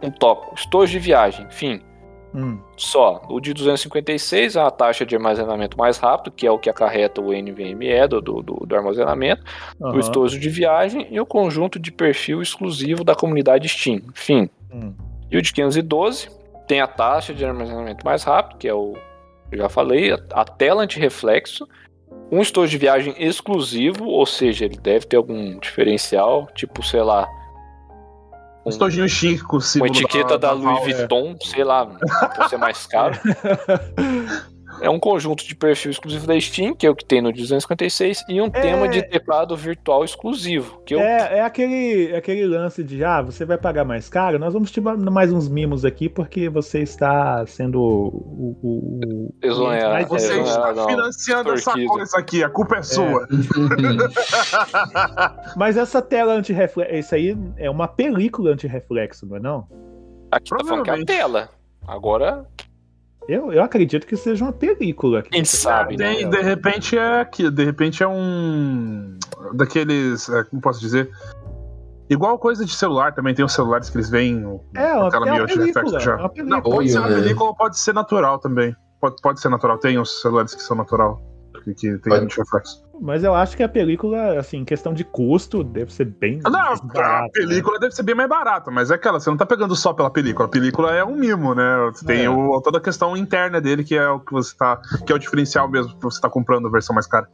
um toque, estojo de viagem, enfim. Hum, Só. O de 256 é uma taxa de armazenamento mais rápido, que é o que acarreta o NVMe do, do, do- armazenamento, aham, o estojo de viagem e o conjunto de perfil exclusivo da comunidade Steam. Enfim. hum. E o de 512 tem a taxa de armazenamento mais rápido, que é o que eu já falei, a, a tela antirreflexo, um estojo de viagem exclusivo, ou seja, ele deve ter algum diferencial, tipo, sei lá, um- Estojinho chique com o uma etiqueta da, Louis Val, é. Vuitton, sei lá, por ser mais caro. É um conjunto de perfil exclusivo da Steam, que é o que tem no 256, e um tema de teclado virtual exclusivo, que eu É, é aquele, aquele lance de, ah, você vai pagar mais caro, nós vamos te dar mais uns mimos aqui porque você está sendo o... o, o Exonerado, mais- Você É, não, está não, financiando essa extorquido. coisa aqui, a culpa é sua. Mas essa tela antirreflexo, isso aí é uma película antirreflexo, não é não? aqui tá falando que é a tela. Agora, Eu, eu acredito que seja uma película. quem sabe, né? Tem, de repente é aqui, de repente é um daqueles, é, como posso dizer, igual coisa de celular também tem os celulares que eles veem É, uma, aquela é uma meio película, anti-reflexo já. é. Não, pode ser uma Oi, né? película ou pode ser natural também. Pode, pode ser natural, tem os celulares que são natural, que, que tem Pode. anti-reflexo. Mas eu acho que a película, assim, em questão de custo, deve ser bem Não, mais a barata, película deve ser bem mais barata, mas é aquela, você não tá pegando só pela película. A película é um mimo, né? Você Tem É. o- toda a questão interna dele, que é o que você tá. que é o diferencial mesmo, que você tá comprando a versão mais cara. né?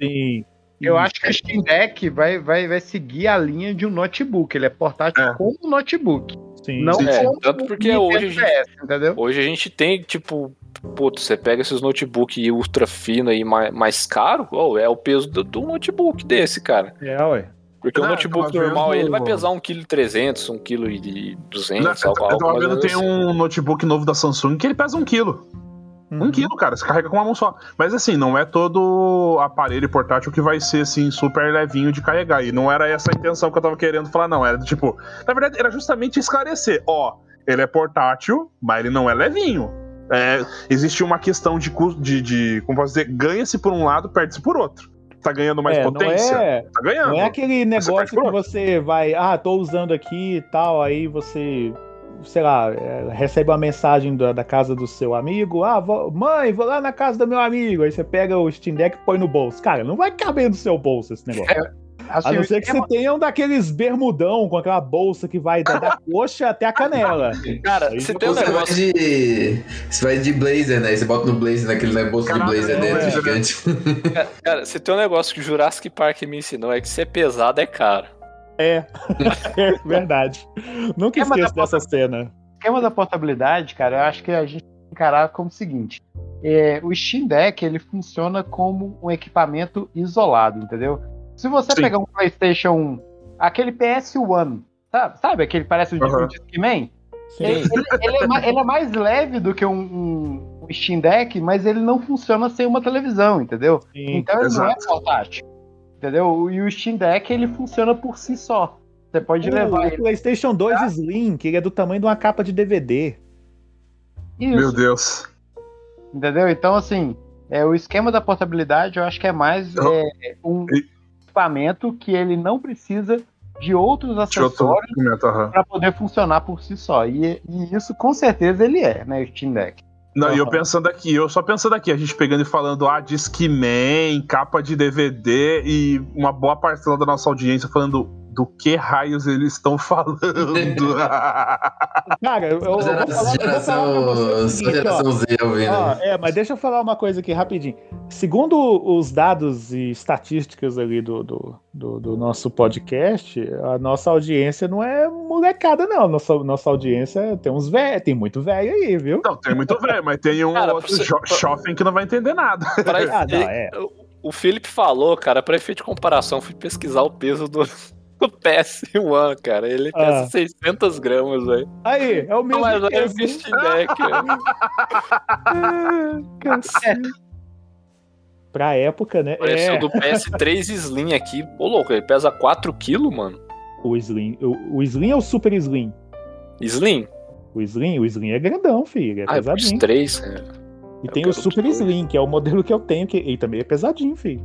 Sim. Eu acho que o Steam Deck vai, vai, vai seguir a linha de um notebook. Ele é portátil É. como um notebook. Sim. Não É, como tanto porque hoje a gente-? Hoje a gente tem, tipo, putz, você pega esses notebook ultra fino aí, mais, mais caro, oh, é o peso do, do notebook desse, cara. É, ué. Porque o eu notebook tava normal, vendo- ele vai pesar 1,3 kg, 1,2 Não, kg, eu, tava vendo, tem assim. um notebook novo da Samsung que ele pesa um quilo. Um Uhum. quilo, cara. Você carrega com uma mão só. Mas assim, não é todo aparelho portátil que vai ser assim, super levinho de carregar. E não era essa a intenção que eu tava querendo falar, não. Era tipo. Na verdade, era justamente esclarecer. Ó, ele é portátil, mas ele não é levinho. É, existe uma questão de custo. De, de, como posso dizer? Ganha-se por um lado, perde-se por outro. Tá ganhando mais É, potência? É, Tá ganhando. não é aquele negócio por que você vai, ah, tô usando aqui e tal, aí você, sei lá, é, recebe uma mensagem da, da casa do seu amigo, ah, vou- mãe, vou lá na casa do meu amigo, aí você pega o Steam Deck e põe no bolso. Cara, não vai caber no seu bolso esse negócio. Assim, A não ser que esquema- você tenha um daqueles bermudão com aquela bolsa que vai da, da coxa até a canela. Cara, Aí você tem um Você vai negócio. de. Você vai de blazer, né? Você bota no blazer naquele né, bolso Caralho, blazer é, dentro, né? gigante. Cara, cara, você tem um negócio que o Jurassic Park me ensinou: é que ser pesado é caro. É, é verdade. Nunca É, esqueço a dessa cena. O esquema da portabilidade, cara, eu acho que a gente tem que encarar como o seguinte. É, o Steam Deck, ele funciona como um equipamento isolado, entendeu? Se você Sim. pegar um PlayStation 1, aquele PS1, sabe, sabe aquele que parece o Aham. Discman? Sim. Ele, ele- ele é ma- ele é mais leve do que um, um- um Steam Deck, mas ele não funciona sem uma televisão, entendeu? Sim. Então ele não é portátil. Entendeu? E o Steam Deck ele funciona por si só. Você pode levar O ele. PlayStation 2 Slim, que ele é do tamanho de uma capa de DVD. Isso, Meu Deus. entendeu? Então, assim, é, o esquema da portabilidade eu acho que é mais é, um equipamento que ele não precisa de outros eu acessórios aham. para poder funcionar por si só. E, e isso com certeza ele é, né? O Steam Deck. Não, e eu Aham. pensando aqui, eu só pensando aqui, a gente pegando e falando, ah, Discman, capa de DVD e uma boa parcela da nossa audiência falando do que raios eles estão falando. Cara, eu, eu vou falar, eu vou falar pra você o Geração, seguinte, ó. geração Z ouvindo. Ó, é, mas deixa eu falar uma coisa aqui rapidinho. Segundo os dados e estatísticas ali do, do, do- do nosso podcast, a nossa audiência não é molecada, não. Nossa, nossa audiência tem uns velhos, tem muito velho aí, viu? não, tem muito velho, mas tem um Cara, outro pra jovem que não vai entender nada. Pra- Ah, não, é. O Felipe falou, cara, pra efeito de comparação, fui pesquisar o peso do, do PS1, cara. Ele pesa Ah. 600 gramas, velho. Aí, é o mesmo Mas olha o Steam Deck, cacete. Pra época, né? Apareceu É, do PS3 Slim aqui. Ô, louco, ele pesa 4kg, mano. o Slim. O, o Slim é o Super Slim? Slim? O Slim, o Slim é grandão, filho. É Ah, pesadinho. três, cara. E eu tem o Super. Slim, que é o modelo que eu tenho, que ele também é pesadinho, filho.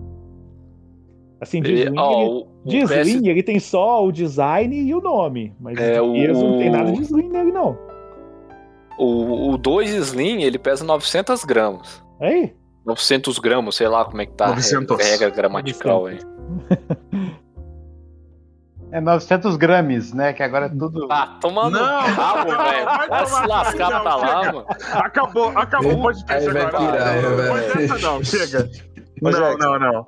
Assim, de Ele, Slim, ó, ele- o, o De PS Slim, ele tem só o design e o nome. Mas É, o- não tem nada de Slim nele, não. O, o 2 Slim, ele pesa 900 gramas. Aí, 900 gramas, sei lá como é que tá a 900. regra, regra gramatical aí. É 900 gramas, né? Que agora é tudo. Ah, tomando Não, rabo, não, velho. vai Vai se lascar não, pra lá, mano. Acabou, acabou o podcast Aí vai agora. vai. essa não, chega. Ô, Não, não, não.